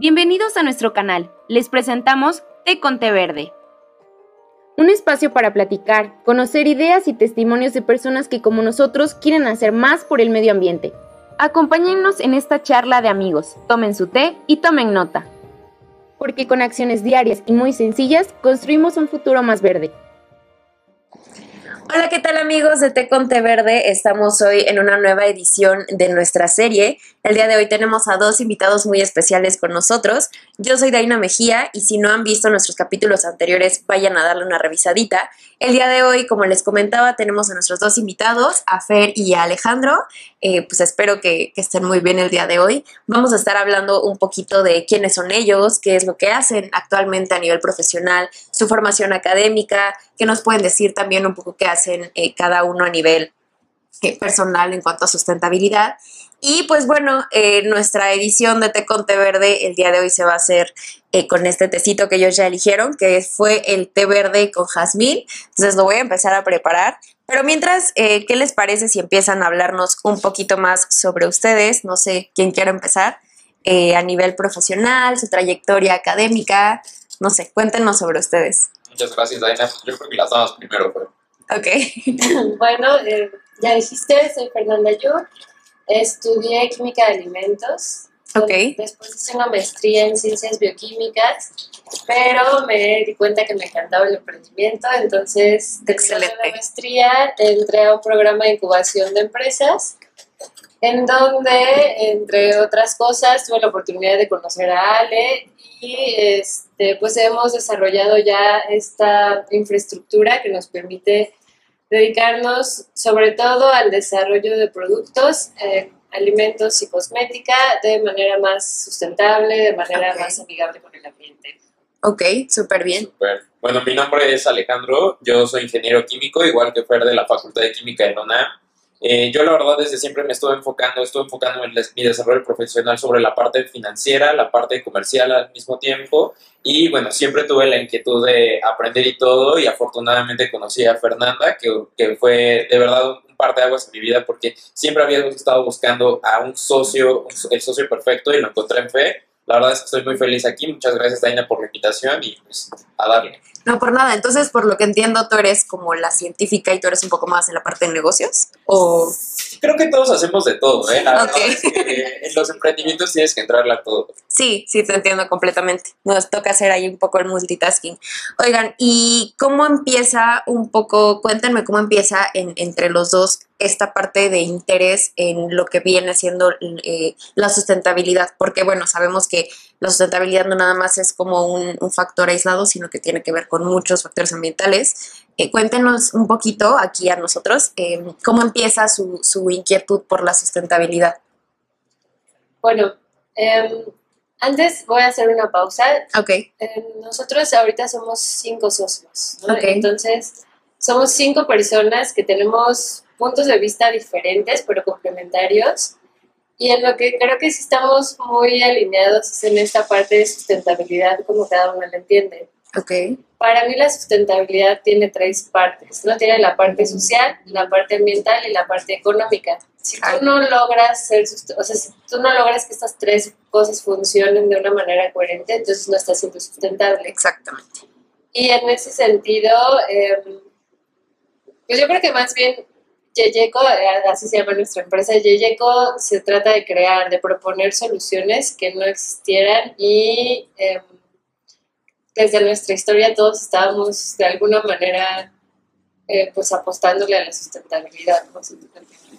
Bienvenidos a nuestro canal. Les presentamos Té con Té Verde. Un espacio para platicar, conocer ideas y testimonios de personas que como nosotros quieren hacer más por el medio ambiente. Acompáñennos en esta charla de amigos, tomen su té y tomen nota. Porque con acciones diarias y muy sencillas construimos un futuro más verde. Hola, ¿qué tal amigos de Té con Té Verde? Estamos hoy en una nueva edición de nuestra serie. El día de hoy tenemos a dos invitados muy especiales con nosotros. Yo soy Daina Mejía y si no han visto nuestros capítulos anteriores, vayan a darle una revisadita. El día de hoy, como les comentaba, tenemos a nuestros dos invitados, a Fer y a Alejandro. Eh, pues espero que, estén muy bien el día de hoy. Vamos a estar hablando un poquito de quiénes son ellos, qué es lo que hacen actualmente a nivel profesional, su formación académica, qué nos pueden decir también un poco qué hacen eh, cada uno a nivel eh, personal en cuanto a sustentabilidad. Y pues bueno, eh, nuestra edición de Té con Té Verde el día de hoy se va a hacer eh, con este tecito que ellos ya eligieron, que fue el té verde con jazmín. Entonces lo voy a empezar a preparar. Pero mientras, eh, ¿qué les parece si empiezan a hablarnos un poquito más sobre ustedes? No sé quién quiere empezar. Eh, a nivel profesional, su trayectoria académica. No sé, cuéntenos sobre ustedes. Muchas gracias, Daina. Yo creo que las damas primero, pero Ok. Bueno, eh, ya dijiste, soy Fernanda Yu. Estudié química de alimentos. Ok. Después hice una maestría en ciencias bioquímicas, pero me di cuenta que me encantaba el emprendimiento. Entonces, Excelente. la maestría, entré a un programa de incubación de empresas, en donde, entre otras cosas, tuve la oportunidad de conocer a Ale y este, pues hemos desarrollado ya esta infraestructura que nos permite dedicarnos sobre todo al desarrollo de productos, eh, alimentos y cosmética de manera más sustentable, de manera más amigable con el ambiente. Ok, súper bien. Super. Bueno, mi nombre es Alejandro, yo soy ingeniero químico, igual que Fer de la Facultad de Química de UNAM. Eh, yo la verdad desde siempre me estuve enfocando, estuve enfocando en mi desarrollo profesional sobre la parte financiera, la parte comercial al mismo tiempo y bueno, siempre tuve la inquietud de aprender y todo y afortunadamente conocí a Fernanda, que, que fue de verdad un par de aguas en mi vida porque siempre había estado buscando a un socio, el socio perfecto y lo encontré en Fe. La verdad es que estoy muy feliz aquí. Muchas gracias, Daina, por la invitación y pues a darle. No, por nada. Entonces, por lo que entiendo, tú eres como la científica y tú eres un poco más en la parte de negocios. O. Creo que todos hacemos de todo, ¿eh? La verdad es que en los emprendimientos tienes que entrarle a todo. Sí, sí, te entiendo completamente. Nos toca hacer ahí un poco el multitasking. Oigan, ¿y cómo empieza un poco? Cuéntenme cómo empieza en- entre los dos esta parte de interés en lo que viene siendo eh, la sustentabilidad. Porque, bueno, sabemos que la sustentabilidad no nada más es como un, un factor aislado, sino que tiene que ver con muchos factores ambientales. Eh, cuéntenos un poquito aquí a nosotros eh, cómo empieza su, su inquietud por la sustentabilidad. Bueno, em, antes voy a hacer una pausa. Ok, Eh, nosotros ahorita somos cinco socios. Entonces, somos cinco personas que tenemos puntos de vista diferentes, pero complementarios. Y en lo que creo que sí estamos muy alineados es en esta parte de sustentabilidad, como cada uno la entiende. ok, Para mí la sustentabilidad tiene tres partes, ¿no? Tiene la parte social, la parte ambiental y la parte económica. Si tú no logras ser, o sea, si tú no logras que estas tres cosas funcionen de una manera coherente, entonces no estás siendo sustentable. exactamente. Y en ese sentido, eh, pues yo creo que más bien Yeyeco, eh, así se llama nuestra empresa, Yeyeco se trata de crear, de proponer soluciones que no existieran y eh, desde nuestra historia todos estábamos de alguna manera eh, pues apostándole a la sustentabilidad. ¿no?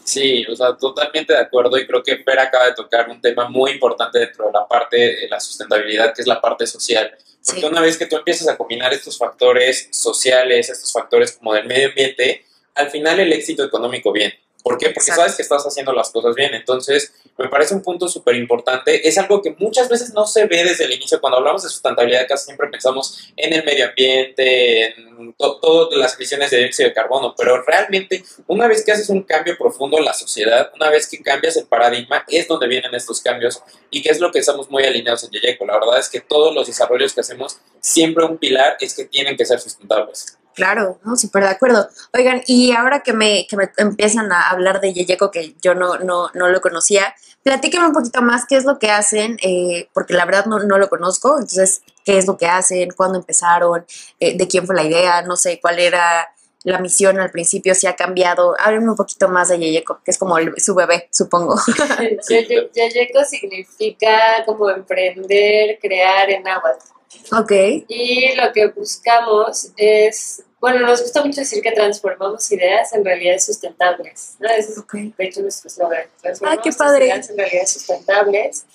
Sí, o sea, totalmente de acuerdo y creo que Fer acaba de tocar un tema muy importante dentro de la parte de la sustentabilidad, que es la parte social. Porque Sí. una vez que tú empiezas a combinar estos factores sociales, estos factores como del medio ambiente, al final el éxito económico viene. ¿Por qué? Porque Exacto. sabes que estás haciendo las cosas bien. Entonces, me parece un punto súper importante. Es algo que muchas veces no se ve desde el inicio. Cuando hablamos de sustentabilidad, casi siempre pensamos en el medio ambiente, en to- todas las emisiones de dióxido de carbono. Pero realmente, una vez que haces un cambio profundo en la sociedad, una vez que cambias el paradigma, es donde vienen estos cambios y que es lo que estamos muy alineados en Yeyeco. La verdad es que todos los desarrollos que hacemos, siempre un pilar es que tienen que ser sustentables. Claro, no, súper de acuerdo. Oigan, y ahora que me, que me empiezan a hablar de Yeyeco, que yo no, no, no lo conocía, Platíqueme un poquito más qué es lo que hacen, eh, porque la verdad no, no, lo conozco, entonces, qué es lo que hacen, cuándo empezaron, eh, de quién fue la idea, no sé cuál era la misión al principio, si ha cambiado. Háblenme un poquito más de Yeyeco, que es como su bebé, supongo. Yeyeco significa como emprender, crear en agua. Ok. Y lo que buscamos es bueno, nos gusta mucho decir que transformamos ideas en realidades sustentables. ¿no? Ese es, okay. de hecho, nuestro eslogan. Ah, qué padre. ideas en realidades sustentables.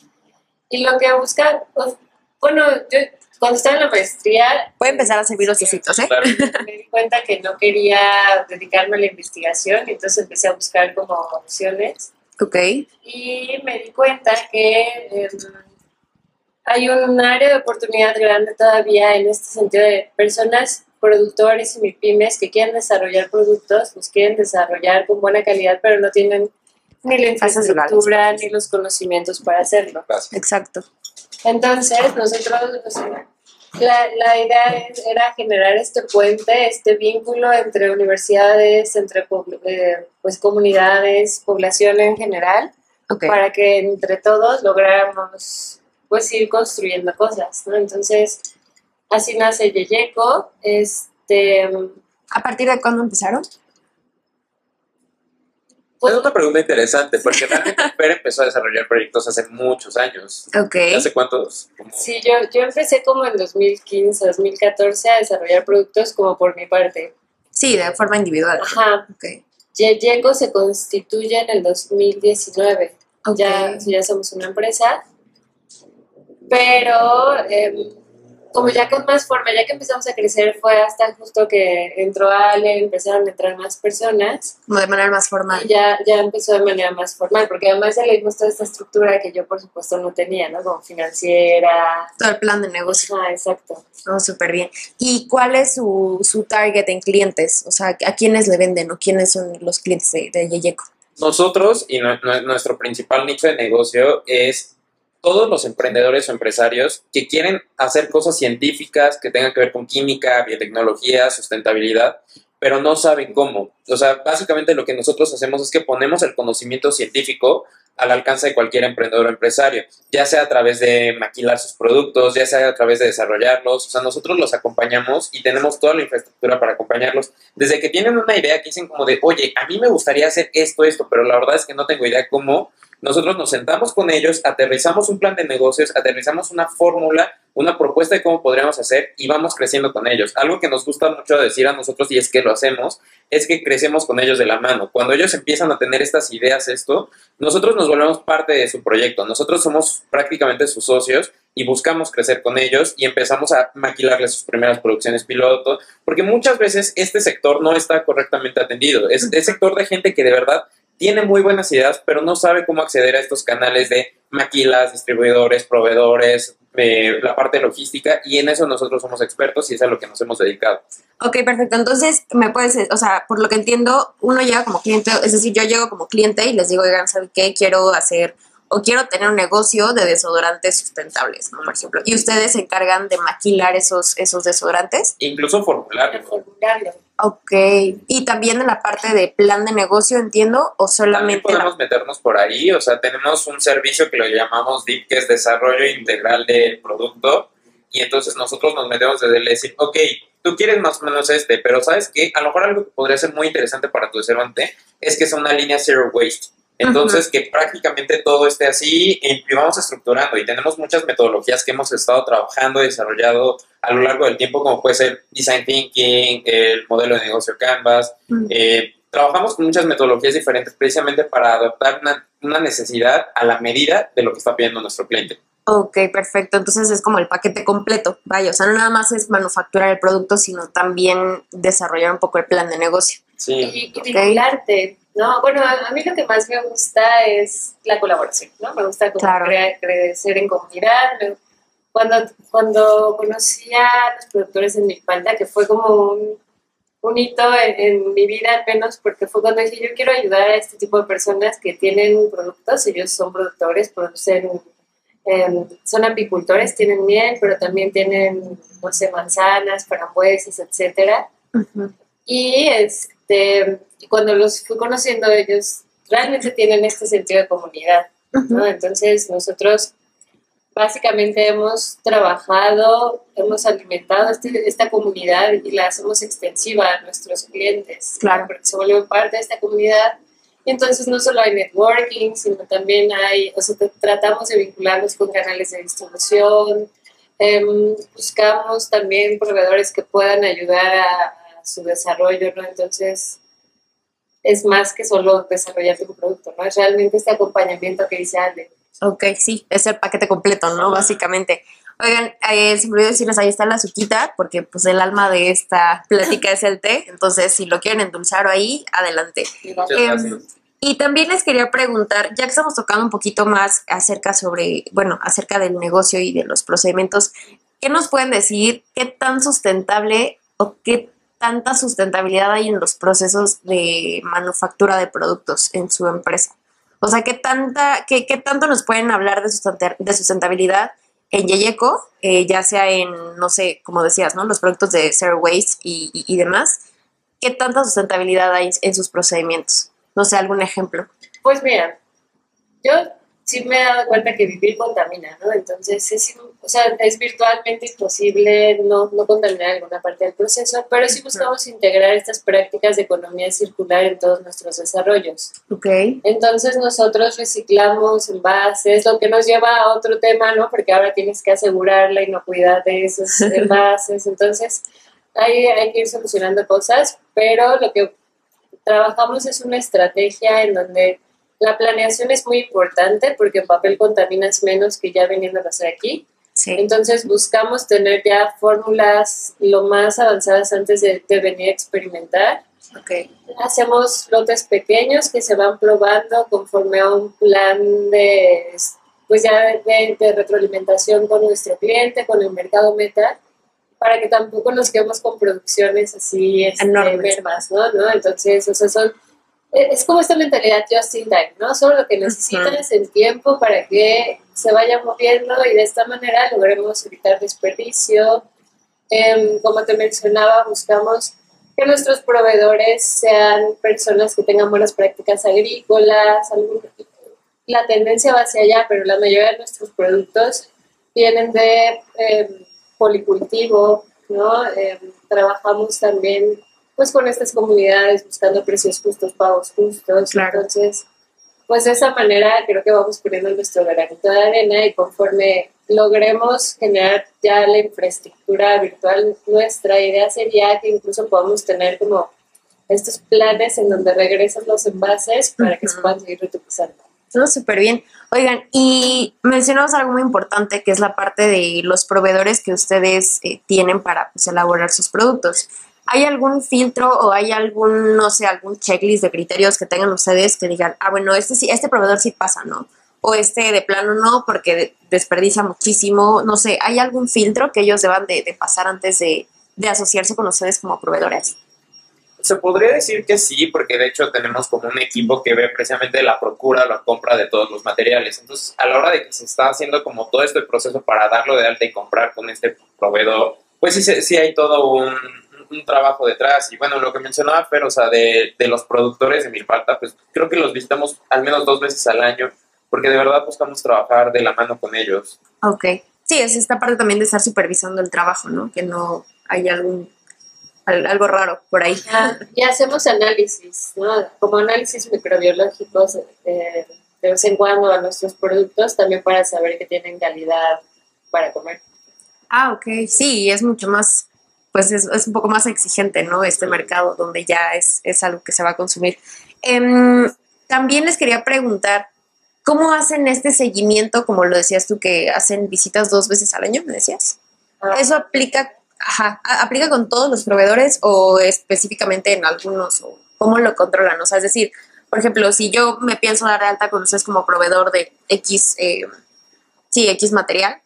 Y lo que busca, pues, bueno, yo cuando estaba en la maestría... Puede empezar a servir los tecitos, ¿eh? Me di cuenta que no quería dedicarme a la investigación, y entonces empecé a buscar como opciones. Ok. Y me di cuenta que... Eh, hay un área de oportunidad grande todavía en este sentido de personas productores y pymes que quieren desarrollar productos, los quieren desarrollar con buena calidad, pero no tienen ni la infraestructura ni los conocimientos para hacerlo. Exacto. Entonces, nosotros, la, la, idea era generar este puente, este vínculo entre universidades, entre eh, pues, comunidades, población en general, para que entre todos lográramos pues ir construyendo cosas, ¿no? Entonces, Así nace Yeyeco. Este, ¿A partir de cuándo empezaron? Pues, es una pregunta interesante, porque realmente Fer empezó a desarrollar proyectos hace muchos años. Ok. ¿Hace cuántos? Sí, yo, yo empecé como en 2015, 2014 a desarrollar productos como por mi parte. Sí, de forma individual. Ajá. Ok. Yeyeco se constituye en el 2019. Ya, ya somos una empresa. Pero... Eh, como ya con más forma, ya que empezamos a crecer, fue hasta justo que entró Ale, empezaron a entrar más personas. Como de manera más formal. Y ya, ya empezó de manera más formal, porque además ya le dimos toda esta estructura que yo, por supuesto, no tenía, ¿no? Como financiera. Todo el plan de negocio. Ah, exacto. Oh, súper bien. ¿Y cuál es su, su target en clientes? O sea, ¿a quiénes le venden o quiénes son los clientes de, de Yeyeco? Nosotros y nuestro principal nicho de negocio es todos los emprendedores o empresarios que quieren hacer cosas científicas que tengan que ver con química, biotecnología, sustentabilidad, pero no saben cómo. O sea, básicamente lo que nosotros hacemos es que ponemos el conocimiento científico al alcance de cualquier emprendedor o empresario, ya sea a través de maquilar sus productos, ya sea a través de desarrollarlos. O sea, nosotros los acompañamos y tenemos toda la infraestructura para acompañarlos. Desde que tienen una idea que dicen como de, oye, a mí me gustaría hacer esto, esto, pero la verdad es que no tengo idea cómo, nosotros nos sentamos con ellos, aterrizamos un plan de negocios, aterrizamos una fórmula, una propuesta de cómo podríamos hacer y vamos creciendo con ellos. Algo que nos gusta mucho decir a nosotros y es que lo hacemos, es que crecemos con ellos de la mano. Cuando ellos empiezan a tener estas ideas, esto, nosotros nos volvemos parte de su proyecto. Nosotros somos prácticamente sus socios y buscamos crecer con ellos y empezamos a maquilarles sus primeras producciones piloto, porque muchas veces este sector no está correctamente atendido. Es, es sector de gente que de verdad tiene muy buenas ideas, pero no sabe cómo acceder a estos canales de maquilas, distribuidores, proveedores, eh, la parte logística, y en eso nosotros somos expertos y es a lo que nos hemos dedicado. Ok, perfecto. Entonces, me puedes, o sea, por lo que entiendo, uno llega como cliente, es decir, yo llego como cliente y les digo, oigan, ¿saben qué? Quiero hacer o quiero tener un negocio de desodorantes sustentables, ¿no? Por ejemplo. ¿Y ustedes se encargan de maquilar esos, esos desodorantes? Incluso formularlo. Formularlo. Ok. ¿Y también en la parte de plan de negocio, entiendo, o solamente...? También podemos meternos por ahí, o sea, tenemos un servicio que lo llamamos DIP, que es Desarrollo Integral del Producto, y entonces nosotros nos metemos desde el decir, ok, tú quieres más o menos este, pero ¿sabes qué? A lo mejor algo que podría ser muy interesante para tu desarrollo es que sea una línea Zero Waste. Entonces, que prácticamente todo esté así y vamos estructurando y tenemos muchas metodologías que hemos estado trabajando y desarrollado a lo largo del tiempo, como puede ser Design Thinking, el modelo de negocio Canvas. Eh, trabajamos con muchas metodologías diferentes precisamente para adaptar una, una, necesidad a la medida de lo que está pidiendo nuestro cliente. Ok, perfecto. Entonces es como el paquete completo. Vaya, o sea, no nada más es manufacturar el producto, sino también desarrollar un poco el plan de negocio. Sí. Y, y vincularte no, bueno, a, mí lo que más me gusta es la colaboración, ¿no? Me gusta como crecer en comunidad. Cuando, cuando conocí a los productores en mi falda, que fue como un, un hito en, mi vida, al menos porque fue cuando dije, yo quiero ayudar a este tipo de personas que tienen productos, ellos son productores, producen, son apicultores, tienen miel, pero también tienen, no sé, manzanas, frambuesas, etcétera. Y es este, y cuando los fui conociendo, ellos realmente tienen este sentido de comunidad. ¿no? Entonces nosotros básicamente hemos trabajado, hemos alimentado este, esta comunidad y la hacemos extensiva a nuestros clientes. Claro. Porque se vuelven parte de esta comunidad. Y entonces no solo hay networking, sino también hay, o sea, tratamos de vincularnos con canales de distribución, em, buscamos también proveedores que puedan ayudar a, a su desarrollo, ¿no? Entonces, es más que solo desarrollar tu producto, ¿no? Es realmente este acompañamiento que dice Ale. Ok, sí, es el paquete completo, ¿no? Básicamente. Oigan, eh, se me olvidó decirles, ahí está la azuquita, porque pues el alma de esta plática es el té, entonces si lo quieren endulzar ahí, adelante. Em, y también les quería preguntar, ya que estamos tocando un poquito más acerca sobre, bueno, acerca del negocio y de los procedimientos, ¿qué nos pueden decir? ¿Qué tan sustentable o qué tanta sustentabilidad hay en los procesos de manufactura de productos en su empresa? O sea, ¿qué, tanta, qué, qué tanto nos pueden hablar de, de sustentabilidad en Yeyeco, eh, ya sea en, no sé, como decías, ¿no? Los productos de Zero Waste y demás. ¿Qué tanta sustentabilidad hay en sus procedimientos? No sé, algún ejemplo. Pues mira, yo sí me he dado cuenta que vivir contamina, ¿no? Entonces, es, o sea, es virtualmente imposible no, no contaminar alguna parte del proceso, pero sí buscamos integrar estas prácticas de economía circular en todos nuestros desarrollos. Ok. Entonces nosotros reciclamos envases, lo que nos lleva a otro tema, ¿no? Porque ahora tienes que asegurar la inocuidad de esos envases. Entonces hay, hay que ir solucionando cosas, pero lo que trabajamos es una estrategia en donde la planeación es muy importante porque en papel contaminas menos que ya viniendo a hacer aquí. Sí. Entonces buscamos tener ya fórmulas lo más avanzadas antes de, de venir a experimentar. Ok. Hacemos lotes pequeños que se van probando conforme a un plan de, pues ya de, de retroalimentación con nuestro cliente, con el mercado meta, para que tampoco nos quedemos con producciones así este, Enormes. ¿no? ¿no? Entonces, o sea, son, es como esta mentalidad just in time, ¿no? Solo lo que necesitas en tiempo para que se vaya moviendo y de esta manera logremos evitar desperdicio. Em, como te mencionaba, buscamos que nuestros proveedores sean personas que tengan buenas prácticas agrícolas. algún- la tendencia va hacia allá, pero la mayoría de nuestros productos vienen de em, policultivo, ¿no? Em, trabajamos también pues con estas comunidades buscando precios justos, pagos justos. Claro. Entonces, pues de esa manera creo que vamos poniendo nuestro granito de arena y conforme logremos generar ya la infraestructura virtual, nuestra idea sería que incluso podamos tener como estos planes en donde regresan los envases para que se puedan seguir reutilizando. No, súper bien. Oigan, y mencionamos algo muy importante que es la parte de los proveedores que ustedes eh, tienen para pues, elaborar sus productos. ¿Hay algún filtro o hay algún, no sé, algún checklist de criterios que tengan ustedes que digan, ah, bueno, este sí, este proveedor sí pasa, ¿no? O este de plano no, porque de- desperdicia muchísimo. No sé, ¿hay algún filtro que ellos deban de, pasar antes de, de asociarse con ustedes como proveedores? Se podría decir que sí, porque de hecho tenemos como un equipo que ve precisamente la procura, la compra de todos los materiales. Entonces, a la hora de que se está haciendo como todo este proceso para darlo de alta y comprar con este proveedor, pues sí, sí hay todo un, un trabajo detrás. Y bueno, lo que mencionaba Fer, o sea, de, de los productores de Milpalta, pues creo que los visitamos al menos dos veces al año, porque de verdad buscamos trabajar de la mano con ellos. Ok. Sí, es esta parte también de estar supervisando el trabajo, ¿no? Que no hay algún al- algo raro por ahí. Ah, y hacemos análisis, ¿no? Como análisis microbiológicos eh, de vez en cuando a nuestros productos, también para saber que tienen calidad para comer. Ah, ok. Sí, es mucho más, pues es, es un poco más exigente, ¿no? Este mercado donde ya es, es algo que se va a consumir. Em, también les quería preguntar, ¿cómo hacen este seguimiento, como lo decías tú, que hacen visitas dos veces al año, me decías? Ah, ¿Eso aplica, ajá, aplica con todos los proveedores o específicamente en algunos? O ¿Cómo lo controlan? O sea, es decir, por ejemplo, si yo me pienso dar de alta con ustedes como proveedor de X, eh, sí, X material,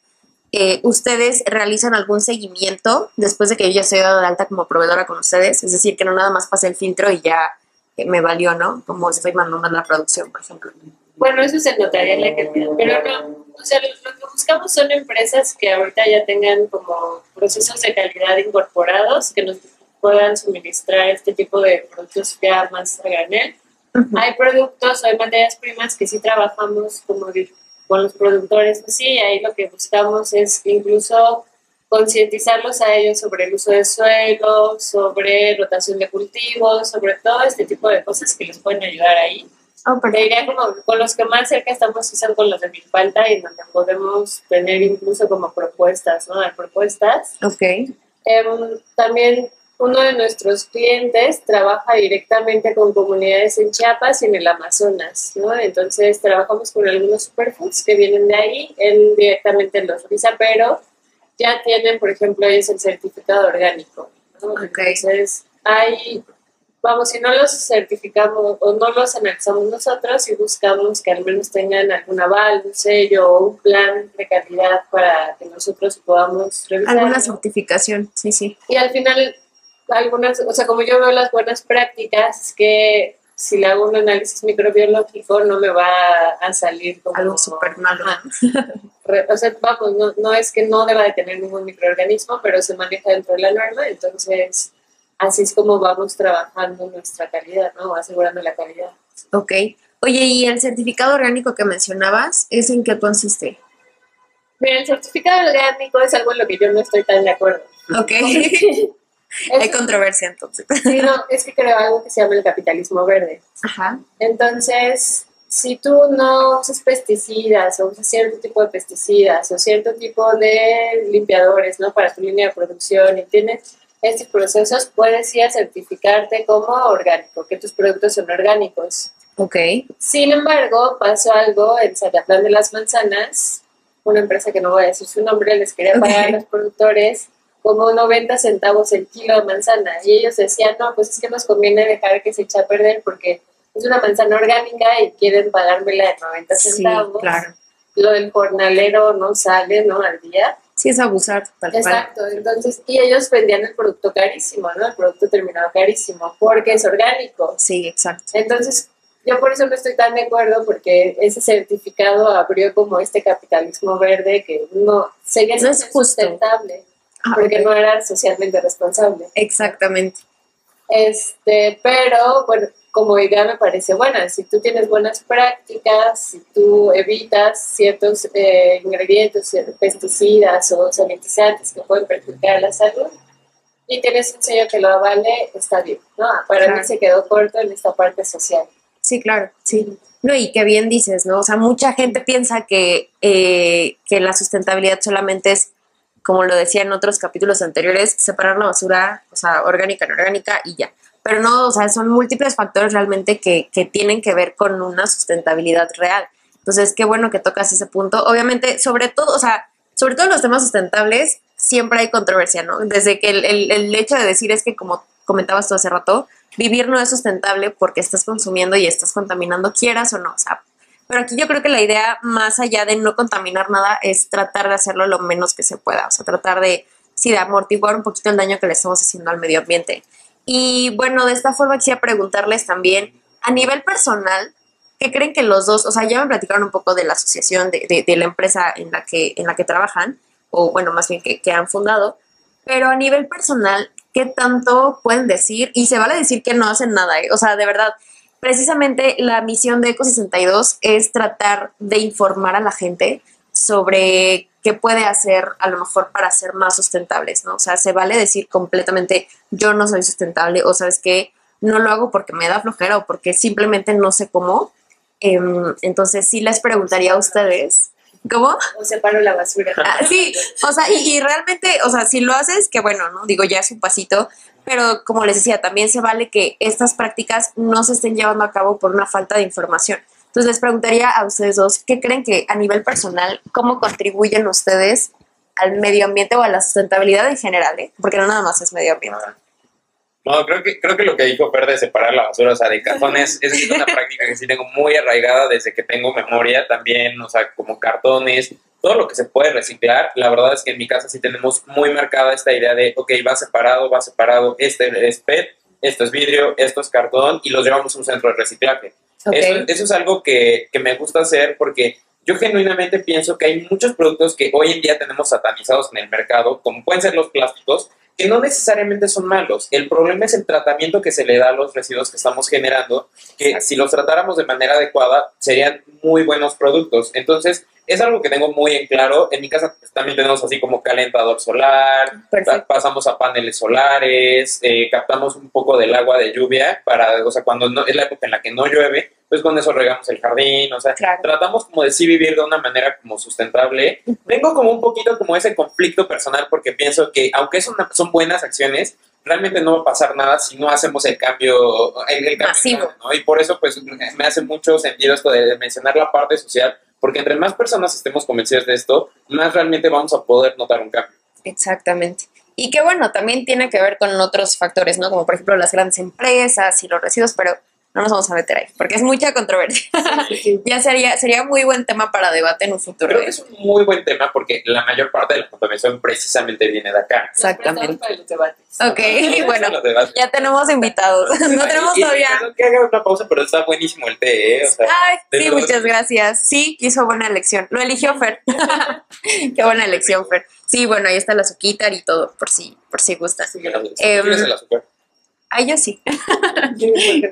eh, ¿ustedes realizan algún seguimiento después de que yo ya estoy dado de alta como proveedora con ustedes? Es decir, que no nada más pase el filtro y ya eh, me valió, ¿no? Como estoy mandando la producción, por ejemplo. Bueno, eso se notaría en la calidad, pero no, o sea, lo, lo que buscamos son empresas que ahorita ya tengan como procesos de calidad incorporados, que nos puedan suministrar este tipo de productos ya más a granel. Ujú. Hay productos o hay materias primas que sí trabajamos como con los productores, pues sí, ahí lo que buscamos es incluso concientizarlos a ellos sobre el uso de suelo, sobre rotación de cultivos, sobre todo este tipo de cosas que les pueden ayudar ahí. Oh, Te diría como con los que más cerca estamos son con los de Milpalta y donde podemos tener incluso como propuestas, ¿no? Dar propuestas. Ok. Em, también uno de nuestros clientes trabaja directamente con comunidades en Chiapas y en el Amazonas, ¿no? Entonces trabajamos con algunos superfoods que vienen de ahí, él directamente los utiliza, pero ya tienen, por ejemplo, ellos el certificado orgánico, ¿no? Entonces hay, vamos, si no los certificamos o no los analizamos nosotros y buscamos que al menos tengan algún aval, un sello o un plan de calidad para que nosotros podamos revisar. Alguna certificación, sí, sí. Y al final, algunas, o sea, como yo veo las buenas prácticas, es que si le hago un análisis microbiológico no me va a salir como Algo súper malo. O sea, vamos, no, no es que no deba de tener ningún microorganismo, pero se maneja dentro de la norma, entonces así es como vamos trabajando nuestra calidad, ¿no? Asegurando la calidad. Ok. Oye, ¿y el certificado orgánico que mencionabas, es en qué consiste? Mira, el certificado orgánico es algo en lo que yo no estoy tan de acuerdo. Ok. Es- Hay controversia entonces. sí, no, es que creo algo que se llama el capitalismo verde. Ajá. Entonces, si tú no usas pesticidas o usas cierto tipo de pesticidas o cierto tipo de limpiadores, ¿no? Para tu línea de producción y tienes estos procesos, puedes ir a certificarte como orgánico, que tus productos son orgánicos. Ok. Sin embargo, pasó algo en Zacatlán de las Manzanas, una empresa que no voy a decir su nombre, les quería pagar a los productores como 90 centavos el kilo de manzana. Y ellos decían, no, pues es que nos conviene dejar que se eche a perder porque es una manzana orgánica y quieren pagármela de 90 Sí, centavos. claro. Lo del jornalero no sale, ¿no? Al día. Sí, es abusar, tal cual. Exacto, entonces, y ellos vendían el producto carísimo, ¿no? El producto terminado carísimo, porque es orgánico. Sí, exacto. Entonces, yo por eso no estoy tan de acuerdo, porque ese certificado abrió como este capitalismo verde que no seguía No es justo. sustentable, Ah, porque ok. no era socialmente responsable. Exactamente. Este, pero bueno, como idea me parece buena. Si tú tienes buenas prácticas, si tú evitas ciertos eh, ingredientes, pesticidas o sanitizantes que pueden perjudicar a la salud, y tienes un sello que lo avale, está bien. ¿no? Para Claro. mí se quedó corto en esta parte social. Sí, claro, sí. No, y qué bien dices, ¿no? O sea, mucha gente piensa que, eh, que la sustentabilidad solamente es, como lo decía en otros capítulos anteriores, separar la basura, o sea, orgánica, inorgánica y ya. Pero no, o sea, son múltiples factores realmente que, que tienen que ver con una sustentabilidad real. Entonces, qué bueno que tocas ese punto. Obviamente, sobre todo, o sea, sobre todo en los temas sustentables, siempre hay controversia, ¿no? Desde que el, el- el hecho de decir es que, como comentabas tú hace rato, vivir no es sustentable porque estás consumiendo y estás contaminando, quieras o no. O sea, pero aquí yo creo que la idea, más allá de no contaminar nada, es tratar de hacerlo lo menos que se pueda. O sea, tratar de, sí, de amortiguar un poquito el daño que le estamos haciendo al medio ambiente. Y bueno, de esta forma quisiera preguntarles también, a nivel personal, ¿qué creen que los dos, o sea, ya me platicaron un poco de la asociación, de, de- la empresa en la que, en la que trabajan, o bueno, más bien que, que han fundado, pero a nivel personal, ¿qué tanto pueden decir? Y se vale decir que no hacen nada, ¿eh? o sea, de verdad, precisamente la misión de Eco62 es tratar de informar a la gente sobre qué puede hacer a lo mejor para ser más sustentables, ¿no? O sea, se vale decir completamente yo no soy sustentable o sabes que no lo hago porque me da flojera o porque simplemente no sé cómo. Em, entonces sí les preguntaría a ustedes, ¿cómo? O separo la basura. Ah, sí, o sea, y, y realmente, o sea, si lo haces, que bueno, ¿no? Digo, ya es un pasito, pero como les decía, también se vale que estas prácticas no se estén llevando a cabo por una falta de información. Entonces les preguntaría a ustedes dos, ¿qué creen que a nivel personal, cómo contribuyen ustedes al medio ambiente o a la sustentabilidad en general? eh? Porque no nada más es medio ambiente. No, creo que, creo que lo que dijo Fer de separar la basura, o sea, de cajones, es una práctica que sí tengo muy arraigada desde que tengo memoria también, o sea, como cartones, todo lo que se puede reciclar. La verdad es que en mi casa sí tenemos muy marcada esta idea de, ok, va separado, va separado, este es PET, esto es vidrio, esto es cartón, y los llevamos a un centro de reciclaje. Ok. Eso, eso es algo que, que me gusta hacer porque yo genuinamente pienso que hay muchos productos que hoy en día tenemos satanizados en el mercado, como pueden ser los plásticos, que no necesariamente son malos. El problema es el tratamiento que se le da a los residuos que estamos generando, que si los tratáramos de manera adecuada serían muy buenos productos. Entonces, es algo que tengo muy en claro. En mi casa también tenemos así como calentador solar, pasamos a paneles solares, eh, captamos un poco del agua de lluvia para, o sea, cuando no, es la época en la que no llueve, pues con eso regamos el jardín, o sea, Claro. tratamos como de sí vivir de una manera como sustentable. Vengo como un poquito como ese conflicto personal porque pienso que aunque una- son buenas acciones, realmente no va a pasar nada si no hacemos el cambio, el, el cambio. ¿no? Y por eso pues me hace mucho sentido esto de mencionar la parte social, porque entre más personas estemos convencidas de esto, más realmente vamos a poder notar un cambio. Exactamente. Y que bueno, también tiene que ver con otros factores, ¿no? Como por ejemplo las grandes empresas y los residuos, pero no nos vamos a meter ahí, porque es mucha controversia. ya sería, sería muy buen tema para debate en un futuro. Creo ¿eh? que es un muy buen tema porque la mayor parte de la contaminación precisamente viene de acá. Exactamente. Para los debates. Ok, bueno, debates. ya tenemos invitados. No tenemos Y- y todavía. perdón que haga una pausa, pero está buenísimo el té, ¿eh? O sea, Ay, sí, muchas gracias. Sí, hizo buena elección. Lo eligió Fer. Qué buena elección, Fer. Sí, bueno, ahí está la azúcar y todo, por si, por si ¿Quieres el azúcar? Ay, yo sí.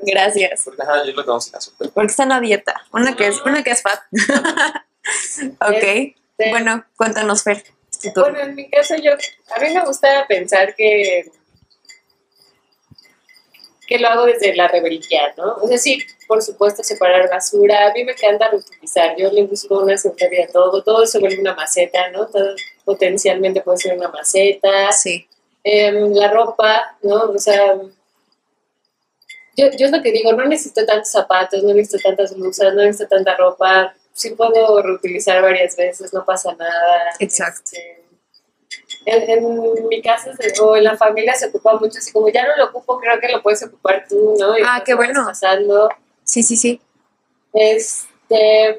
Gracias. Porque, ajá, yo lo tengo sin azúcar. Porque está en la dieta. Una que es, una que es fat. ok. Este, Bueno, cuéntanos, Fer. Bueno, en mi caso yo, a mí me gusta pensar que que lo hago desde la rebeldía, ¿no? O sea, sí, por supuesto, separar basura. A mí me encanta reutilizar. Yo le busco una secretaria a todo. Todo se vuelve una maceta, ¿no? Todo potencialmente puede ser una maceta. Sí. Em, la ropa, ¿no? O sea, yo, yo es lo que digo, no necesito tantos zapatos, no necesito tantas blusas, no necesito tanta ropa. Sí puedo reutilizar varias veces, no pasa nada. Exacto. Este, en, en mi casa se- o en la familia se ocupa mucho, así como ya no lo ocupo, creo que lo puedes ocupar tú, ¿no? Y Ah, qué bueno. Pasando. Sí, sí, sí. Este,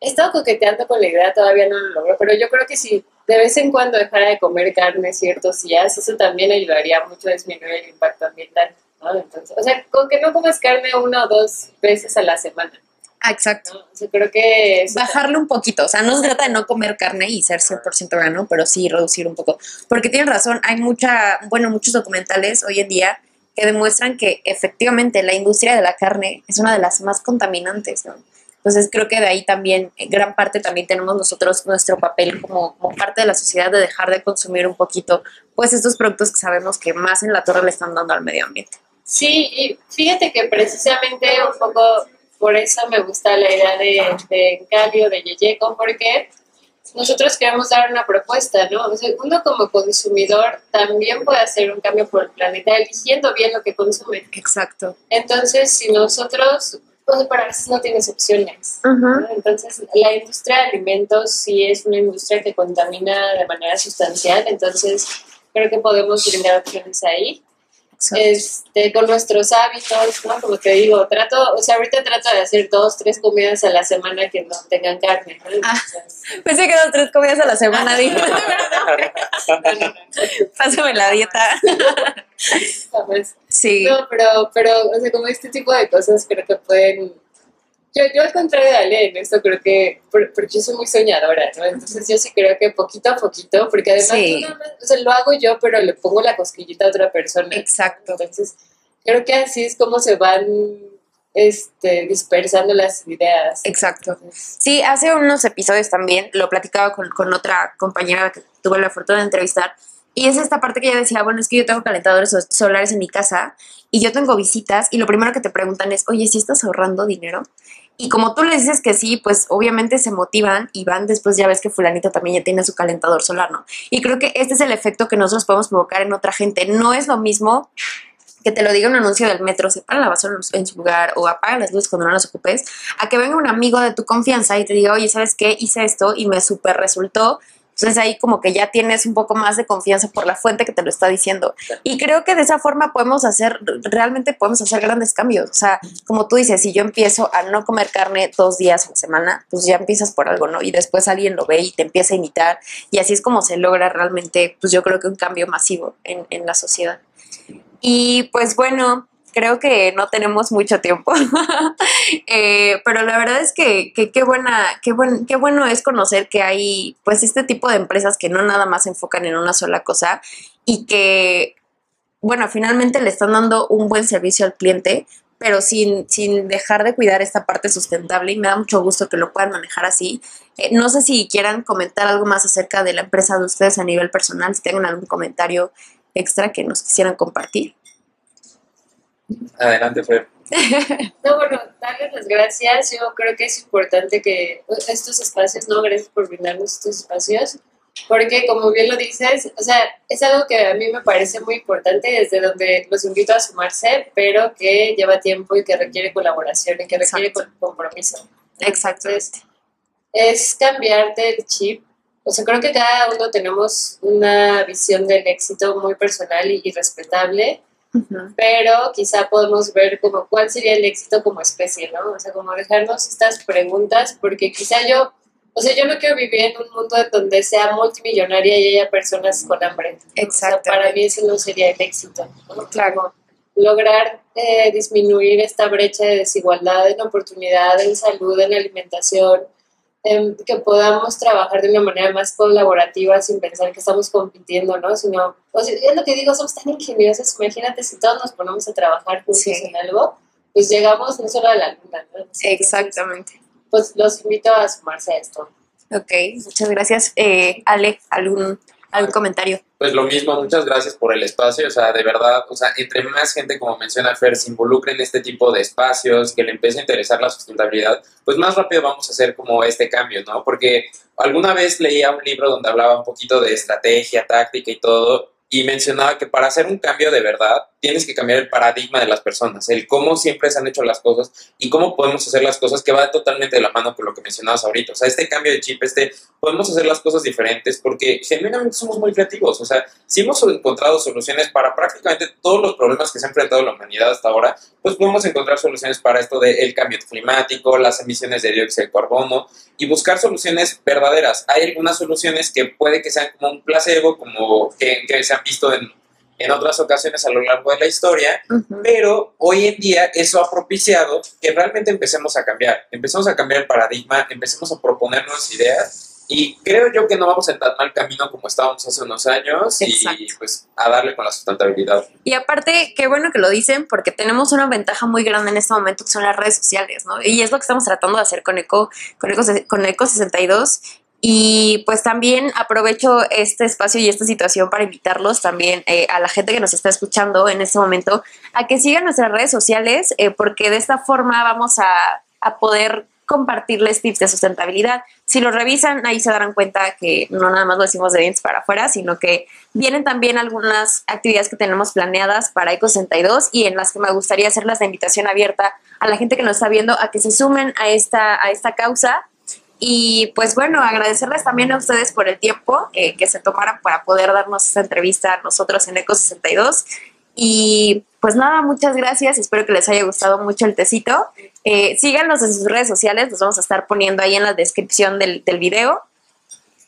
he estado coqueteando con la idea, todavía no lo logro, pero yo creo que si de vez en cuando dejara de comer carne ciertos días, eso también ayudaría mucho a disminuir el impacto ambiental, ¿no? Entonces, o sea, con que no comas carne una o dos veces a la semana, Ah, exacto. ¿no? O sea, creo que eso Bajarle un poquito, o sea, no se trata de no comer carne y ser 100% vegano, pero sí reducir un poco. Porque tienes razón, hay mucha, bueno, muchos documentales hoy en día que demuestran que efectivamente la industria de la carne es una de las más contaminantes, ¿no? Entonces creo que de ahí también, en gran parte también tenemos nosotros nuestro papel como, como parte de la sociedad de dejar de consumir un poquito, pues estos productos que sabemos que más en la torre le están dando al medio ambiente. Sí, y fíjate que precisamente un poco por eso me gusta la idea de, de de Yeyeco, porque nosotros queremos dar una propuesta, ¿no? O sea, uno como consumidor también puede hacer un cambio por el planeta eligiendo bien lo que consume. Exacto. Entonces, si nosotros, sea, para veces no tienes opciones. ¿no? Entonces, la industria de alimentos sí es una industria que contamina de manera sustancial, entonces creo que podemos brindar opciones ahí este, con nuestros hábitos, ¿no? Como te digo, trato, o sea, ahorita trato de hacer dos, tres comidas a la semana que no tengan carne, ¿no? Ah. Pensé que dos, tres comidas a la semana, dije, no, pásame la dieta. jamás. Sí. No, pero, pero, o sea, como este tipo de cosas creo que pueden... Yo, yo al contrario de Ale en esto creo que, por- porque yo soy muy soñadora, ¿no? Entonces yo sí creo que poquito a poquito, porque además Sí. tú nada más- o sea, lo hago yo, pero le pongo la cosquillita a otra persona. Exacto. Entonces, creo que así es como se van este, dispersando las ideas. Exacto. Sí, hace unos episodios también lo platicaba con, con otra compañera que tuve la fortuna de entrevistar. Y es esta parte que ella decía, bueno, es que yo tengo calentadores so- solares en mi casa y yo tengo visitas y lo primero que te preguntan es, oye, ¿sí estás ahorrando dinero? Y como tú les dices que sí, pues obviamente se motivan y van después, ya ves que fulanito también ya tiene su calentador solar, ¿no? Y creo que este es el efecto que nosotros podemos provocar en otra gente. No es lo mismo que te lo diga un anuncio del metro, separa la basura en su lugar o apaga las luces cuando no las ocupes, a que venga un amigo de tu confianza y te diga, oye, ¿sabes qué? Hice esto y me súper resultó. Entonces ahí como que ya tienes un poco más de confianza por la fuente que te lo está diciendo. Y creo que de esa forma podemos hacer, realmente podemos hacer grandes cambios. O sea, como tú dices, si yo empiezo a no comer carne dos días a la semana, pues ya empiezas por algo, ¿no? Y después alguien lo ve y te empieza a imitar. Y así es como se logra realmente, pues yo creo que un cambio masivo en, en la sociedad. Y pues bueno, creo que no tenemos mucho tiempo. Eh, pero la verdad es que, qué buena, qué, buen, qué bueno es conocer que hay pues este tipo de empresas que no nada más se enfocan en una sola cosa y que, bueno, finalmente le están dando un buen servicio al cliente, pero sin, sin dejar de cuidar esta parte sustentable y me da mucho gusto que lo puedan manejar así. Eh, no sé si quieran comentar algo más acerca de la empresa de ustedes a nivel personal, si tengan algún comentario extra que nos quisieran compartir. Adelante, Fer. No, bueno, darles las gracias. Yo creo que es importante que estos espacios, no, gracias por brindarnos estos espacios, porque como bien lo dices, o sea, es algo que a mí me parece muy importante desde donde los invito a sumarse, pero que lleva tiempo y que requiere colaboración y que requiere compromiso. Exacto. es cambiarte el chip. O sea, creo que cada uno tenemos una visión del éxito muy personal y, respetable, pero quizá podemos ver como cuál sería el éxito como especie, ¿no? O sea, como dejarnos estas preguntas, porque quizá yo o sea, yo no quiero vivir en un mundo donde sea multimillonaria y haya personas con hambre. Exacto. para mí eso no sería el éxito. Claro. Lograr eh, disminuir esta brecha de desigualdad en oportunidad, en salud, en alimentación, que podamos trabajar de una manera más colaborativa sin pensar que estamos compitiendo, ¿no? Sino, o sea, es lo que digo, somos tan ingeniosos, imagínate si todos nos ponemos a trabajar juntos en algo, pues llegamos no solo a la luna, ¿no? Exactamente pues los invito a sumarse a esto. Ok, muchas gracias. Eh, Ale, ¿algún, ¿algún comentario? Pues lo mismo, muchas gracias por el espacio, o sea, de verdad, o sea, entre más gente, como menciona Fer, se involucre en este tipo de espacios, que le empiece a interesar la sustentabilidad, pues más rápido vamos a hacer como este cambio, ¿no? Porque alguna vez leía un libro donde hablaba un poquito de estrategia, táctica y todo, y mencionaba que para hacer un cambio de verdad tienes que cambiar el paradigma de las personas, el cómo siempre se han hecho las cosas y cómo podemos hacer las cosas que va totalmente de la mano con lo que mencionabas ahorita. O sea, este cambio de chip, este, podemos hacer las cosas diferentes porque genuinamente somos muy creativos. O sea, si hemos encontrado soluciones para prácticamente todos los problemas que se ha enfrentado la humanidad hasta ahora, pues podemos encontrar soluciones para esto del cambio climático, las emisiones de dióxido de carbono y buscar soluciones verdaderas. Hay algunas soluciones que puede que sean como un placebo, como que, que han visto en en otras ocasiones a lo largo de la historia, pero hoy en día eso ha propiciado que realmente empecemos a cambiar, empecemos a cambiar el paradigma, empecemos a proponer nuevas ideas y creo yo que no vamos en tan mal camino como estábamos hace unos años y pues a darle con la sustentabilidad. Y aparte, qué bueno que lo dicen porque tenemos una ventaja muy grande en este momento que son las redes sociales, ¿no? Y es lo que estamos tratando de hacer con Eco, con Eco, con Eco 62 y pues también aprovecho este espacio y esta situación para invitarlos también eh, a la gente que nos está escuchando en este momento a que sigan nuestras redes sociales eh, porque de esta forma vamos a, a, poder compartirles tips de sustentabilidad. Si lo revisan, ahí se darán cuenta que no nada más lo decimos de dientes para afuera, sino que vienen también algunas actividades que tenemos planeadas para Eco 62 y en las que me gustaría hacerles la invitación abierta a la gente que nos está viendo a que se sumen a esta, a esta causa y pues bueno, agradecerles también a ustedes por el tiempo eh, que se tomaran para poder darnos esta entrevista a nosotros en Eco 62. Y pues nada, muchas gracias. Espero que les haya gustado mucho el tecito. Eh, síganos en sus redes sociales, los vamos a estar poniendo ahí en la descripción del, del video.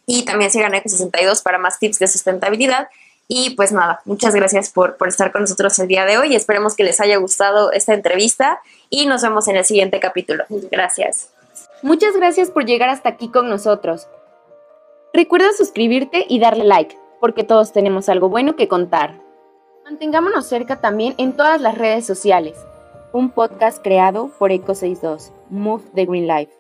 Y también sigan Eco 62 para más tips de sustentabilidad. Y pues nada, muchas gracias por, por estar con nosotros el día de hoy. Esperemos que les haya gustado esta entrevista y nos vemos en el siguiente capítulo. Gracias. Muchas gracias por llegar hasta aquí con nosotros. Recuerda suscribirte y darle like, porque todos tenemos algo bueno que contar. Mantengámonos cerca también en todas las redes sociales. Un podcast creado por Eco62, Move the Green Life.